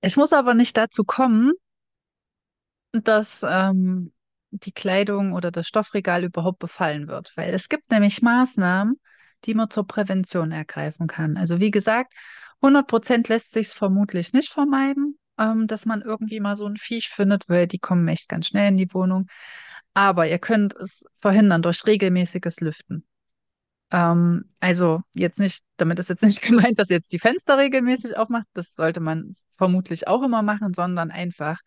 Es muss aber nicht dazu kommen, dass ähm, die Kleidung oder das Stoffregal überhaupt befallen wird, weil es gibt nämlich Maßnahmen, die man zur Prävention ergreifen kann. Also wie gesagt, 100 Prozent lässt sich vermutlich nicht vermeiden, ähm, dass man irgendwie mal so ein Viech findet, weil die kommen echt ganz schnell in die Wohnung. Aber ihr könnt es verhindern durch regelmäßiges Lüften. Ähm, also jetzt nicht, damit ist jetzt nicht gemeint, dass ihr jetzt die Fenster regelmäßig aufmacht. Das sollte man vermutlich auch immer machen, sondern einfach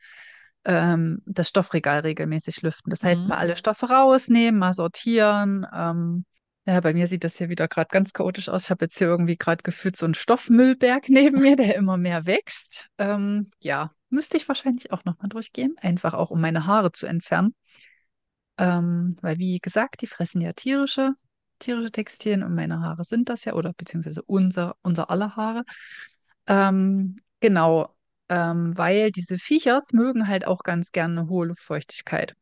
ähm, das Stoffregal regelmäßig lüften. Das heißt, mal Mhm. alle Stoffe rausnehmen, mal sortieren. Ähm, ja, bei mir sieht das hier wieder gerade ganz chaotisch aus. Ich habe jetzt hier irgendwie gerade gefühlt so einen Stoffmüllberg neben mir, der immer mehr wächst. Ähm, ja, müsste ich wahrscheinlich auch nochmal durchgehen, einfach auch um meine Haare zu entfernen. Ähm, weil, wie gesagt, die fressen ja tierische, tierische Textilien und meine Haare sind das ja, oder beziehungsweise unser, unser aller Haare. Ähm, genau, ähm, weil diese Viechers mögen halt auch ganz gerne eine hohe Luftfeuchtigkeit.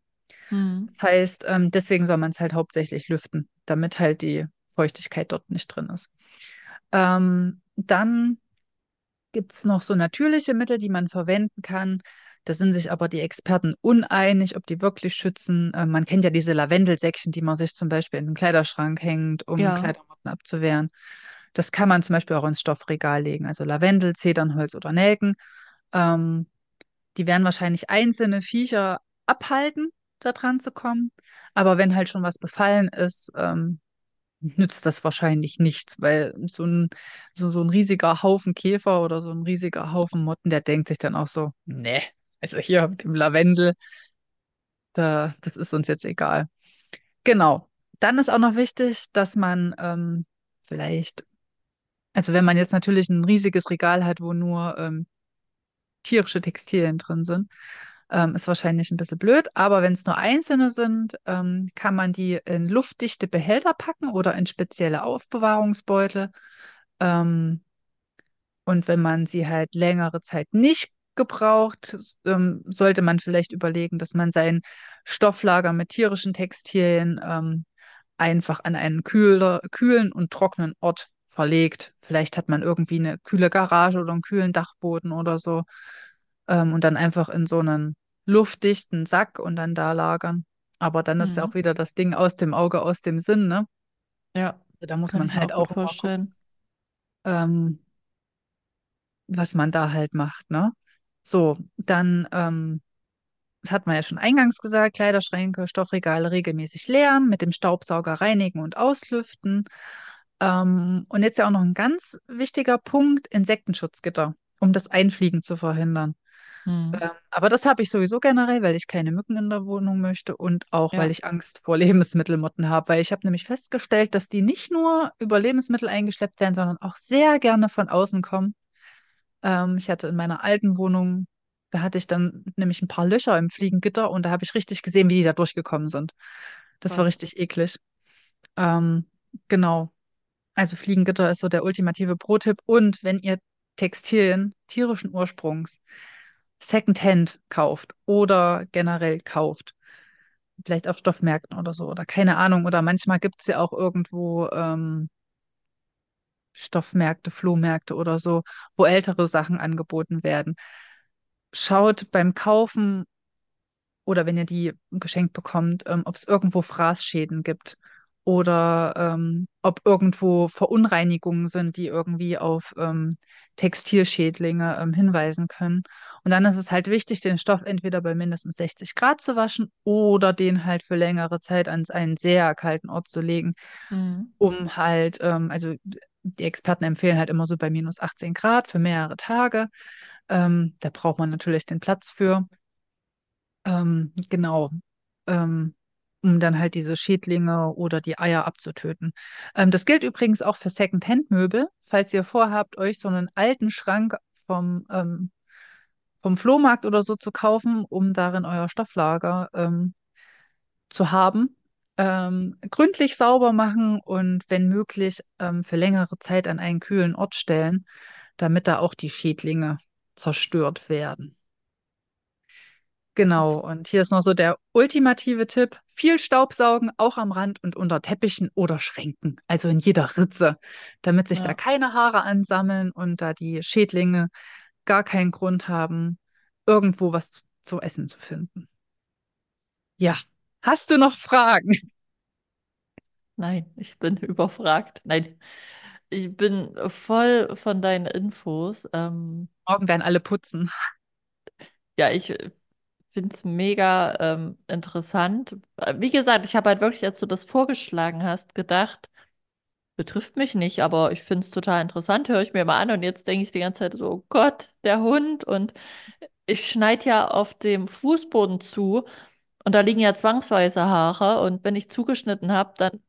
Mhm. Das heißt, ähm, deswegen soll man es halt hauptsächlich lüften, damit halt die Feuchtigkeit dort nicht drin ist. Ähm, dann gibt es noch so natürliche Mittel, die man verwenden kann. Da sind sich aber die Experten uneinig, ob die wirklich schützen. Äh, man kennt ja diese Lavendelsäckchen, die man sich zum Beispiel in den Kleiderschrank hängt, um Ja. Kleidermotten abzuwehren. Das kann man zum Beispiel auch ins Stoffregal legen. Also Lavendel, Zedernholz oder Nelken. Ähm, die werden wahrscheinlich einzelne Viecher abhalten, da dran zu kommen. Aber wenn halt schon was befallen ist, ähm, nützt das wahrscheinlich nichts, weil so ein, so, so ein riesiger Haufen Käfer oder so ein riesiger Haufen Motten, der denkt sich dann auch so, nee, also hier mit dem Lavendel, da, das ist uns jetzt egal. Genau. Dann ist auch noch wichtig, dass man ähm, vielleicht, also wenn man jetzt natürlich ein riesiges Regal hat, wo nur ähm, tierische Textilien drin sind, ähm, ist wahrscheinlich ein bisschen blöd, aber wenn es nur einzelne sind, ähm, kann man die in luftdichte Behälter packen oder in spezielle Aufbewahrungsbeutel. Ähm, und wenn man sie halt längere Zeit nicht gebraucht, ähm, sollte man vielleicht überlegen, dass man sein Stofflager mit tierischen Textilien ähm, einfach an einen kühler, kühlen und trockenen Ort verlegt. Vielleicht hat man irgendwie eine kühle Garage oder einen kühlen Dachboden oder so. Ähm, und dann einfach in so einen luftdichten Sack und dann da lagern. Aber dann ist ja Mhm. auch wieder das Ding aus dem Auge, aus dem Sinn, ne? Ja, Also Da muss man halt auch vorstellen. ähm, was man da halt macht, ne? So, dann, ähm, das hat man ja schon eingangs gesagt, Kleiderschränke, Stoffregale regelmäßig leeren, mit dem Staubsauger reinigen und auslüften. Ähm, und jetzt ja auch noch ein ganz wichtiger Punkt, Insektenschutzgitter, um das Einfliegen zu verhindern. Mhm. Ähm, aber das habe ich sowieso generell, weil ich keine Mücken in der Wohnung möchte und auch, weil Ja. ich Angst vor Lebensmittelmotten habe, weil ich habe nämlich festgestellt, dass die nicht nur über Lebensmittel eingeschleppt werden, sondern auch sehr gerne von außen kommen. Ähm, ich hatte in meiner alten Wohnung, da hatte ich dann nämlich ein paar Löcher im Fliegengitter und da habe ich richtig gesehen, wie die da durchgekommen sind. Das war Was? richtig eklig. Ähm, genau. Also Fliegengitter ist so der ultimative Pro-Tipp. Und wenn ihr Textilien tierischen Ursprungs Secondhand kauft oder generell kauft, vielleicht auf Stoffmärkten oder so, oder keine Ahnung, oder manchmal gibt es ja auch irgendwo ähm, Stoffmärkte, Flohmärkte oder so, wo ältere Sachen angeboten werden. schaut beim Kaufen oder wenn ihr die geschenkt bekommt, ähm, ob es irgendwo Fraßschäden gibt oder ähm, ob irgendwo Verunreinigungen sind, die irgendwie auf ähm, Textilschädlinge ähm, hinweisen können. Und dann ist es halt wichtig, den Stoff entweder bei mindestens 60 Grad zu waschen oder den halt für längere Zeit an einen sehr kalten Ort zu legen, Mhm. um halt, ähm, also die Experten empfehlen halt immer so bei minus 18 Grad für mehrere Tage. Ähm, da braucht man natürlich den Platz für. Ähm, genau. Ähm, um dann halt diese Schädlinge oder die Eier abzutöten. Ähm, das gilt übrigens auch für Second-Hand-Möbel. Falls ihr vorhabt, euch so einen alten Schrank vom, ähm, vom Flohmarkt oder so zu kaufen, um darin euer Stofflager ähm, zu haben, ähm, gründlich sauber machen und wenn möglich ähm, für längere Zeit an einen kühlen Ort stellen, damit da auch die Schädlinge zerstört werden. Genau, und hier ist noch so der ultimative Tipp. Viel Staubsaugen, auch am Rand und unter Teppichen oder Schränken, also in jeder Ritze, damit sich da ja. keine Haare ansammeln und da die Schädlinge gar keinen Grund haben, irgendwo was zu essen zu finden. Ja, hast du noch Fragen? Nein, ich bin überfragt. Nein, ich bin voll von deinen Infos. Ähm, Morgen werden alle putzen. ja, ich finde es mega ähm, interessant. Äh, Wie gesagt, ich habe halt wirklich, als du das vorgeschlagen hast, gedacht, betrifft mich nicht, aber ich finde es total interessant, höre ich mir mal an und jetzt denke ich die ganze Zeit so, oh Gott, der Hund und ich schneide ja auf dem Fußboden zu und da liegen ja zwangsweise Haare und wenn ich zugeschnitten habe, dann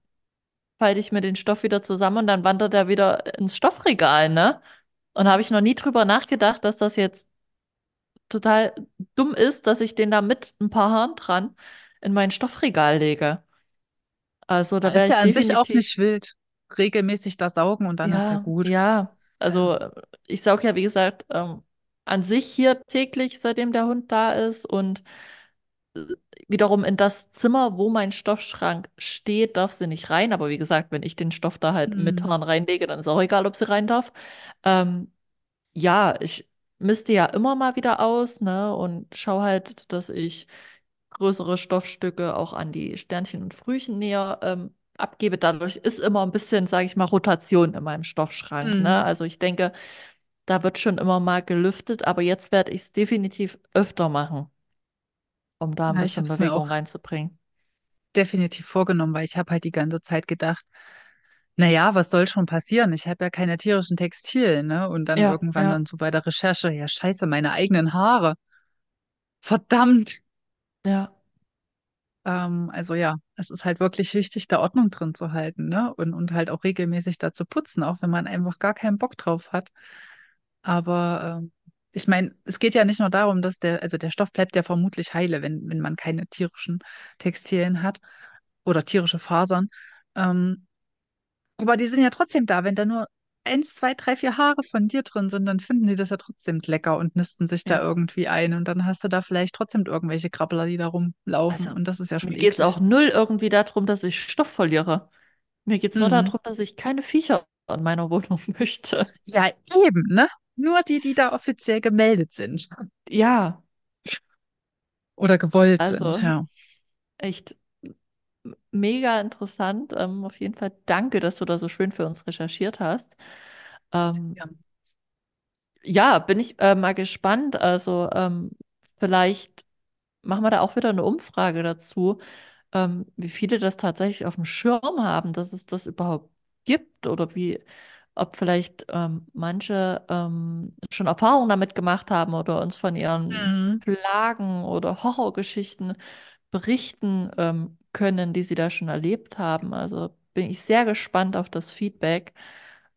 falte ich mir den Stoff wieder zusammen und dann wandert er wieder ins Stoffregal, ne? Und habe ich noch nie drüber nachgedacht, dass das jetzt total dumm ist, dass ich den da mit ein paar Haaren dran in mein Stoffregal lege. Also da wäre ja ich an sich auch definitiv, nicht wild. Regelmäßig da saugen und dann ist ja ja, gut. ja. Ja. Also äh, ich saug ja, wie gesagt, ähm, an sich hier täglich, seitdem der Hund da ist und wiederum in das Zimmer, wo mein Stoffschrank steht, darf sie nicht rein. Aber wie gesagt, wenn ich den Stoff da halt mit Hm. Haaren reinlege, dann ist auch egal, ob sie rein darf. Ähm, ja, ich misste ja immer mal wieder aus, ne, und schaue halt, dass ich größere Stoffstücke auch an die Sternchen und Frühchen näher ähm, abgebe. Dadurch ist immer ein bisschen, sage ich mal, Rotation in meinem Stoffschrank, ne? Hm. Also ich denke, da wird schon immer mal gelüftet, aber jetzt werde ich es definitiv öfter machen, um da ein Ja, bisschen Bewegung reinzubringen. definitiv vorgenommen, weil ich habe halt die ganze Zeit gedacht, naja, was soll schon passieren? Ich habe ja keine tierischen Textilien, ne? Und dann Ja, irgendwann ja, dann so bei der Recherche, ja, scheiße, meine eigenen Haare. Verdammt. ja, Ähm, also ja, es ist halt wirklich wichtig, da Ordnung drin zu halten, ne? Und, und halt auch regelmäßig da zu putzen, auch wenn man einfach gar keinen Bock drauf hat. Aber ähm, ich meine, es geht ja nicht nur darum, dass der, also der Stoff bleibt ja vermutlich heile, wenn, wenn man keine tierischen Textilien hat oder tierische Fasern. Ähm, Aber die sind ja trotzdem da. Wenn da nur eins, zwei, drei, vier Haare von dir drin sind, dann finden die das ja trotzdem lecker und nisten sich da ja. irgendwie ein. Und dann hast du da vielleicht trotzdem irgendwelche Krabbler, die da rumlaufen. Also Und das ist ja schon mir geht es auch null irgendwie darum, dass ich Stoff verliere. Mir geht es nur Mhm. darum, dass ich keine Viecher in meiner Wohnung möchte. Ja, eben, ne? Nur die, die da offiziell gemeldet sind Ja, oder gewollt sind, also ja. echt mega interessant. Ähm, auf jeden Fall danke, dass du da so schön für uns recherchiert hast. Ähm, Ja. bin ich äh, mal gespannt. Also ähm, vielleicht machen wir da auch wieder eine Umfrage dazu, ähm, wie viele das tatsächlich auf dem Schirm haben, dass es das überhaupt gibt oder wie, ob vielleicht ähm, manche ähm, schon Erfahrungen damit gemacht haben oder uns von ihren Mhm. Plagen oder Horrorgeschichten berichten ähm, können, die sie da schon erlebt haben. Also bin ich sehr gespannt auf das Feedback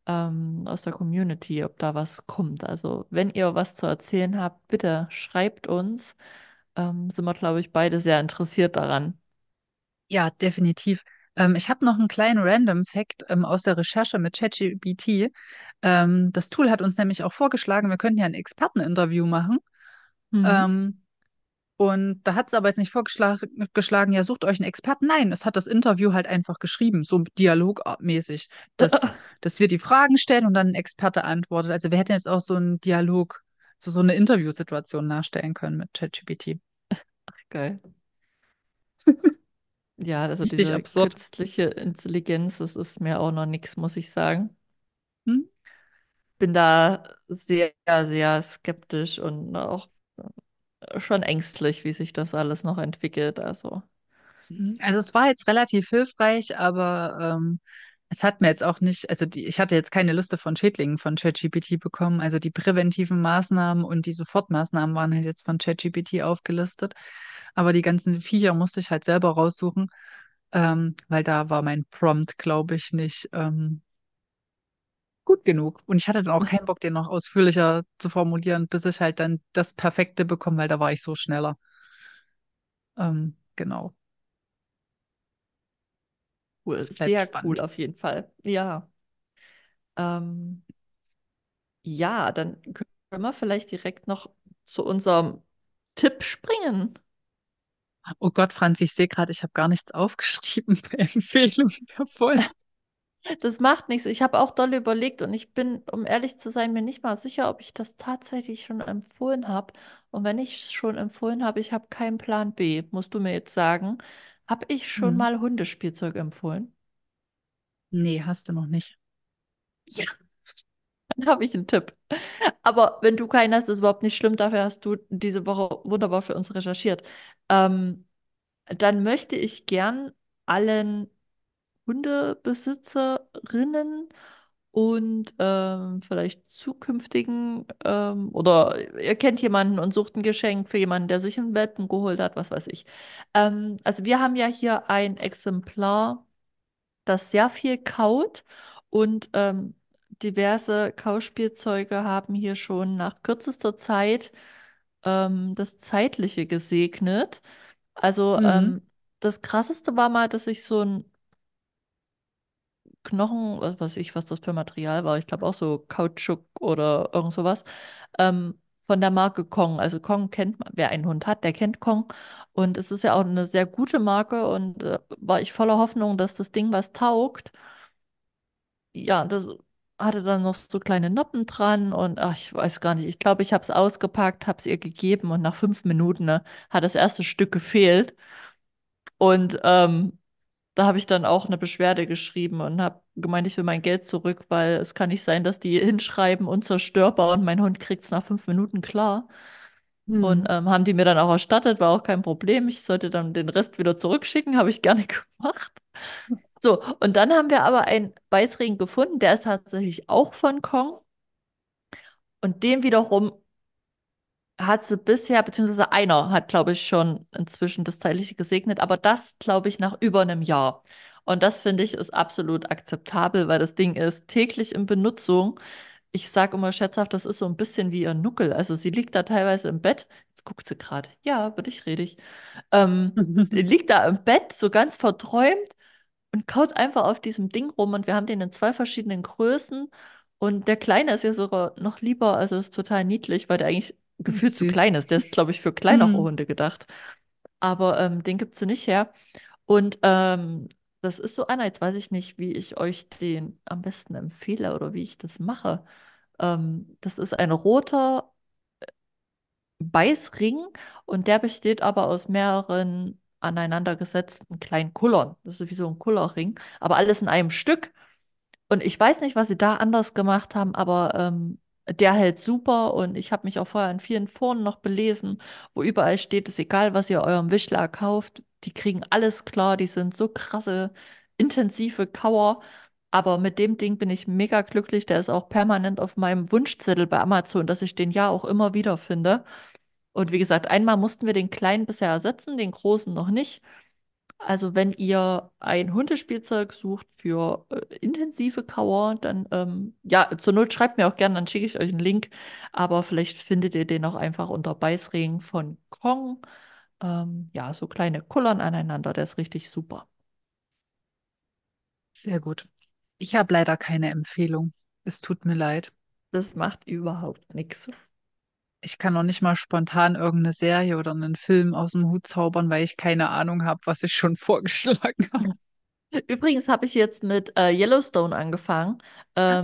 ähm, aus der Community, ob da was kommt. Also wenn ihr was zu erzählen habt, bitte schreibt uns. Ähm, sind wir, glaube ich, beide sehr interessiert daran. Ja, definitiv. Ähm, ich habe noch einen kleinen Random Fact ähm, aus der Recherche mit ChatGPT. Ähm, das Tool hat uns nämlich auch vorgeschlagen, wir könnten ja ein Experteninterview machen. Mhm. Und da hat es aber jetzt nicht vorgeschlagen, geschlagen, ja, sucht euch einen Experten. Nein, es hat das Interview halt einfach geschrieben, so dialogmäßig, dass, dass wir die Fragen stellen und dann ein Experte antwortet. Also wir hätten jetzt auch so einen Dialog so, so eine Interviewsituation nachstellen können mit ChatGPT. Geil. Ja, also Richtig diese absurd. künstliche Intelligenz, das ist mir auch noch nichts, muss ich sagen. Hm? Bin da sehr, sehr skeptisch und auch schon ängstlich, wie sich das alles noch entwickelt. Also, Mhm. Also es war jetzt relativ hilfreich, aber ähm, es hat mir jetzt auch nicht, also die, ich hatte jetzt keine Liste von Schädlingen von ChatGPT bekommen. Also die präventiven Maßnahmen und die Sofortmaßnahmen waren halt jetzt von ChatGPT aufgelistet. Aber die ganzen Viecher musste ich halt selber raussuchen, ähm, weil da war mein Prompt, glaube ich, nicht ähm, gut genug. Und ich hatte dann auch keinen Bock, den noch ausführlicher zu formulieren, bis ich halt dann das Perfekte bekomme, weil da war ich so schneller. Ähm, genau. cool, sehr cool spannend. auf jeden Fall. Ja. Ähm, ja, dann können wir vielleicht direkt noch zu unserem Tipp springen. Oh Gott, Franzi, ich sehe gerade, ich habe gar nichts aufgeschrieben bei Empfehlungen der Folge. Das macht nichts. Ich habe auch doll überlegt und ich bin, um ehrlich zu sein, mir nicht mal sicher, ob ich das tatsächlich schon empfohlen habe. Und wenn ich es schon empfohlen habe, ich habe keinen Plan B, musst du mir jetzt sagen. Habe ich schon Hm. mal Hundespielzeug empfohlen? Nee, hast du noch nicht. Ja, dann habe ich einen Tipp. Aber wenn du keinen hast, ist überhaupt nicht schlimm. Dafür hast du diese Woche wunderbar für uns recherchiert. Ähm, dann möchte ich gern allen Hundebesitzerinnen und ähm, vielleicht zukünftigen ähm, oder ihr kennt jemanden und sucht ein Geschenk für jemanden, der sich ein Welpen geholt hat, was weiß ich. Ähm, also wir haben ja hier ein Exemplar, das sehr viel kaut und ähm, diverse Kauspielzeuge haben hier schon nach kürzester Zeit ähm, das Zeitliche gesegnet. Also Mhm. ähm, das Krasseste war mal, dass ich so ein Knochen, was weiß ich, was das für Material war. Ich glaube auch so Kautschuk oder irgend sowas. Ähm, von der Marke Kong. Also Kong kennt man, wer einen Hund hat, der kennt Kong. Und es ist ja auch eine sehr gute Marke und äh, war ich voller Hoffnung, dass das Ding was taugt. Ja, das hatte dann noch so kleine Noppen dran und ach, ich weiß gar nicht. Ich glaube, ich habe es ausgepackt, habe es ihr gegeben und nach fünf Minuten ne, hat das erste Stück gefehlt. Und ähm, da habe ich dann auch eine Beschwerde geschrieben und habe gemeint, ich will mein Geld zurück, weil es kann nicht sein, dass die hinschreiben, unzerstörbar und mein Hund kriegt es nach fünf Minuten klar. Und Mhm. ähm, haben die mir dann auch erstattet, war auch kein Problem. Ich sollte dann den Rest wieder zurückschicken, habe ich gerne gemacht. So, und dann haben wir aber einen Weißring gefunden, der ist tatsächlich auch von Kong. Und den wiederum hat sie bisher, beziehungsweise einer hat, glaube ich, schon inzwischen das Zeitliche gesegnet, aber das, glaube ich, nach über einem Jahr. Und das finde ich ist absolut akzeptabel, weil das Ding ist täglich in Benutzung. Ich sage immer scherzhaft, das ist so ein bisschen wie ihr Nuckel. Also sie liegt da teilweise im Bett. Jetzt guckt sie gerade. Ja, bin ich redig. Ähm, liegt da im Bett, so ganz verträumt und kaut einfach auf diesem Ding rum. Und wir haben den in zwei verschiedenen Größen. Und der Kleine ist ja sogar noch lieber, also ist total niedlich, weil der eigentlich gefühlt zu klein ist. Der ist, glaube ich, für kleinere Mhm. Hunde gedacht. Aber ähm, den gibt sie nicht her. Und ähm, das ist so einer, jetzt weiß ich nicht, wie ich euch den am besten empfehle oder wie ich das mache. Ähm, das ist ein roter Beißring und der besteht aber aus mehreren aneinandergesetzten kleinen Kullern. Das ist wie so ein Kullerring, aber alles in einem Stück. Und ich weiß nicht, was sie da anders gemacht haben, aber ähm, der hält super und ich habe mich auch vorher in vielen Foren noch belesen, wo überall steht, es egal, was ihr eurem Wischler kauft, die kriegen alles klar, die sind so krasse, intensive Kauer. Aber mit dem Ding bin ich mega glücklich. Der ist auch permanent auf meinem Wunschzettel bei Amazon, dass ich den ja auch immer wieder finde. Und wie gesagt, einmal mussten wir den kleinen bisher ersetzen, den großen noch nicht. Also wenn ihr ein Hundespielzeug sucht für äh, intensive Kauer, dann ähm, ja, zur Not schreibt mir auch gerne, dann schicke ich euch einen Link. Aber vielleicht findet ihr den auch einfach unter Beißring von Kong. Ähm, ja, so kleine Kullern aneinander, der ist richtig super. Sehr gut. Ich habe leider keine Empfehlung. Es tut mir leid. Das macht überhaupt nichts. Ich kann noch nicht mal spontan irgendeine Serie oder einen Film aus dem Hut zaubern, weil ich keine Ahnung habe, was ich schon vorgeschlagen habe. Übrigens habe ich jetzt mit äh, Yellowstone angefangen.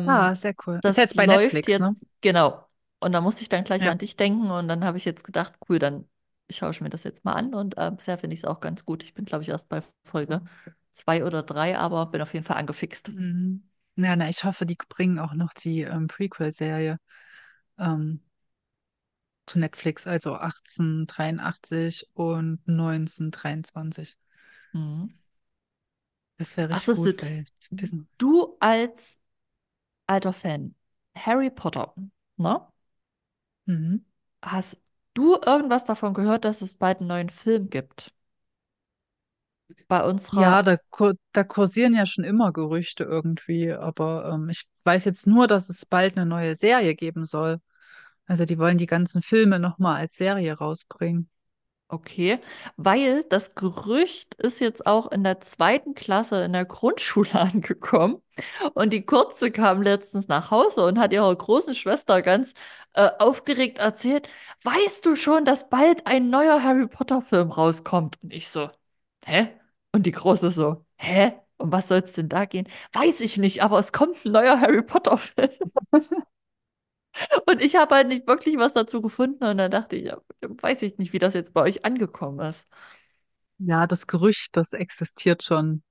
Ah, Ähm, sehr cool. Ist das jetzt bei läuft Netflix, ne? jetzt, genau. Und da musste ich dann gleich Ja. an dich denken und dann habe ich jetzt gedacht, cool, dann schaue ich mir das jetzt mal an und äh, bisher finde ich es auch ganz gut. Ich bin, glaube ich, erst bei Folge zwei oder drei, aber bin auf jeden Fall angefixt. Mhm. Ja, na, ich hoffe, die bringen auch noch die ähm, Prequel-Serie ähm, zu Netflix, also 1883 und 1923. Mhm. Das wäre Ach richtig so, gut, weil Disney. du als alter Fan, Harry Potter, ne? Mhm. Hast du irgendwas davon gehört, dass es bald einen neuen Film gibt? Bei Ja, unserer, da, kur da kursieren ja schon immer Gerüchte irgendwie, aber ähm, ich weiß jetzt nur, dass es bald eine neue Serie geben soll. Also die wollen die ganzen Filme nochmal als Serie rausbringen. okay, weil das Gerücht ist jetzt auch in der zweiten Klasse in der Grundschule angekommen und die Kurze kam letztens nach Hause und hat ihrer großen Schwester ganz äh, aufgeregt erzählt, weißt du schon, dass bald ein neuer Harry Potter Film rauskommt? Und ich so, hä? Und die Große so, hä? Um was soll es denn da gehen? Weiß ich nicht, aber es kommt ein neuer Harry Potter Film. Und ich habe halt nicht wirklich was dazu gefunden und dann dachte ich, ja, weiß ich nicht, wie das jetzt bei euch angekommen ist. Ja, das Gerücht, das existiert schon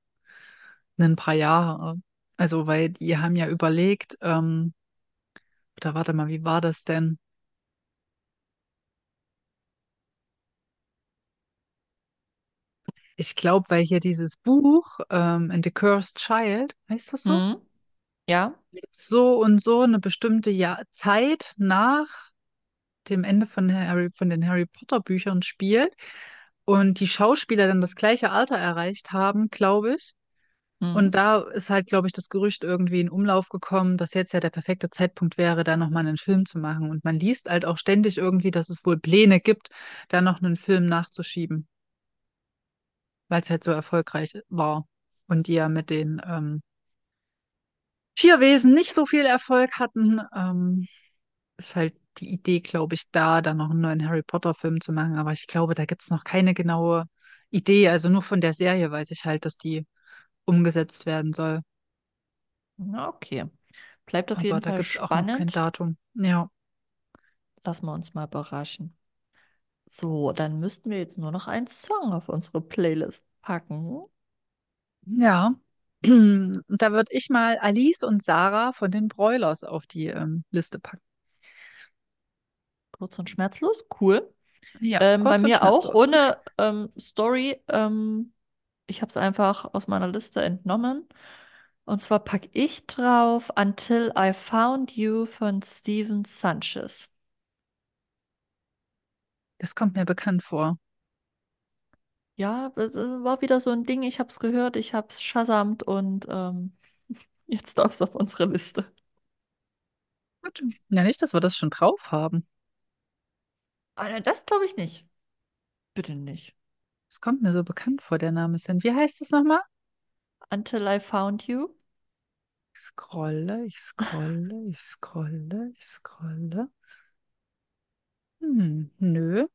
ein paar Jahre. Also, weil die haben ja überlegt, ähm, oder warte mal, wie war das denn? Ich glaube, weil hier dieses Buch, ähm, In the Cursed Child, heißt das so? Hm? Ja? So und so eine bestimmte Jahr Zeit nach dem Ende von Harry, von den Harry Potter Büchern spielt und die Schauspieler dann das gleiche Alter erreicht haben, glaube ich. Hm? Und da ist halt, glaube ich, das Gerücht irgendwie in Umlauf gekommen, dass jetzt ja der perfekte Zeitpunkt wäre, da nochmal einen Film zu machen. Und man liest halt auch ständig irgendwie, dass es wohl Pläne gibt, da noch einen Film nachzuschieben, weil es halt so erfolgreich war. Und die ja mit den ähm, Tierwesen nicht so viel Erfolg hatten, ähm, ist halt die Idee, glaube ich, da, dann noch einen neuen Harry Potter-Film zu machen. Aber ich glaube, da gibt es noch keine genaue Idee. Also nur von der Serie weiß ich halt, dass die umgesetzt werden soll. Okay. Bleibt auf Aber jeden da Fall gibt es auch noch kein spannend. Datum. Ja. Lassen wir uns mal überraschen. So, dann müssten wir jetzt nur noch einen Song auf unsere Playlist packen. Ja. Und da würde ich mal Alice und Sarah von den Broilers auf die ähm, Liste packen. Kurz und schmerzlos, cool. Ja, Ähm, bei mir auch ohne ähm, Story. Ähm, ich habe es einfach aus meiner Liste entnommen. Und zwar packe ich drauf Until I Found You von Steven Sanchez. Das kommt mir bekannt vor. Ja, das äh, war wieder so ein Ding. Ich habe es gehört, ich habe es shazamt und ähm, jetzt darf es auf unsere Liste. Gut. Ja, nicht, dass wir das schon drauf haben. Ah, das glaube ich nicht. Bitte nicht. Das kommt mir so bekannt vor, der Name Sin. Wie heißt es nochmal? Until I Found You. Ich scrolle, ich scrolle, ich scrolle, ich scrolle. Hm, nö,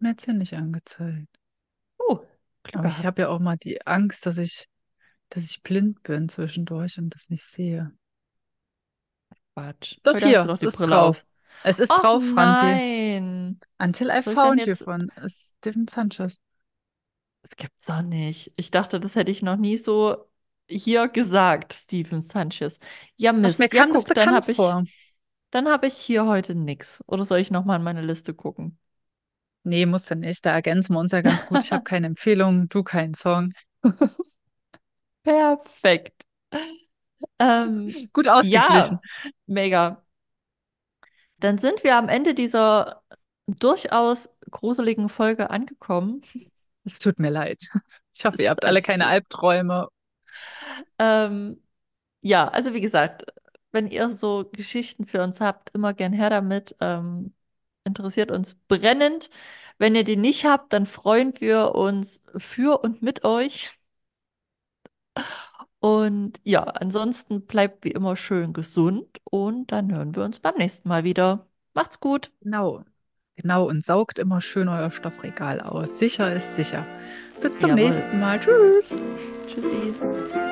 mir hat's ja nicht angezeigt. Glück Aber ich habe ja auch mal die Angst, dass ich, dass ich blind bin zwischendurch und das nicht sehe. Quatsch. Doch Heute hast du hier, es die ist Brille drauf. auf. Es ist Och drauf, Franzi. nein. Until I soll Found You von Stephen Sanchez. Das gibt's doch nicht. Ich dachte, das hätte ich noch nie so hier gesagt, Steven Sanchez. Ja, Ach, mir Mist. Ja, kam das guck, dann habe ich, vor. dann habe ich hier heute nix. Oder soll ich nochmal in meine Liste gucken? Nee, musst du nicht. Da ergänzen wir uns ja ganz gut. Ich habe keine Empfehlung, du keinen Song. Perfekt. Ähm, Gut ausgeglichen. ja, mega. Dann sind wir am Ende dieser durchaus gruseligen Folge angekommen. Es tut mir leid. Ich hoffe, ihr habt alle keine. Albträume. Ähm, ja, also wie gesagt, wenn ihr so Geschichten für uns habt, immer gern her damit. Ähm, interessiert uns brennend. Wenn ihr die nicht habt, dann freuen wir uns für und mit euch. Und ja, ansonsten bleibt wie immer schön gesund und dann hören wir uns beim nächsten Mal wieder. Macht's gut. Genau. Genau. Und saugt immer schön euer Stoffregal aus. Sicher ist sicher. Bis zum Jawohl. nächsten Mal. Tschüss. Tschüssi.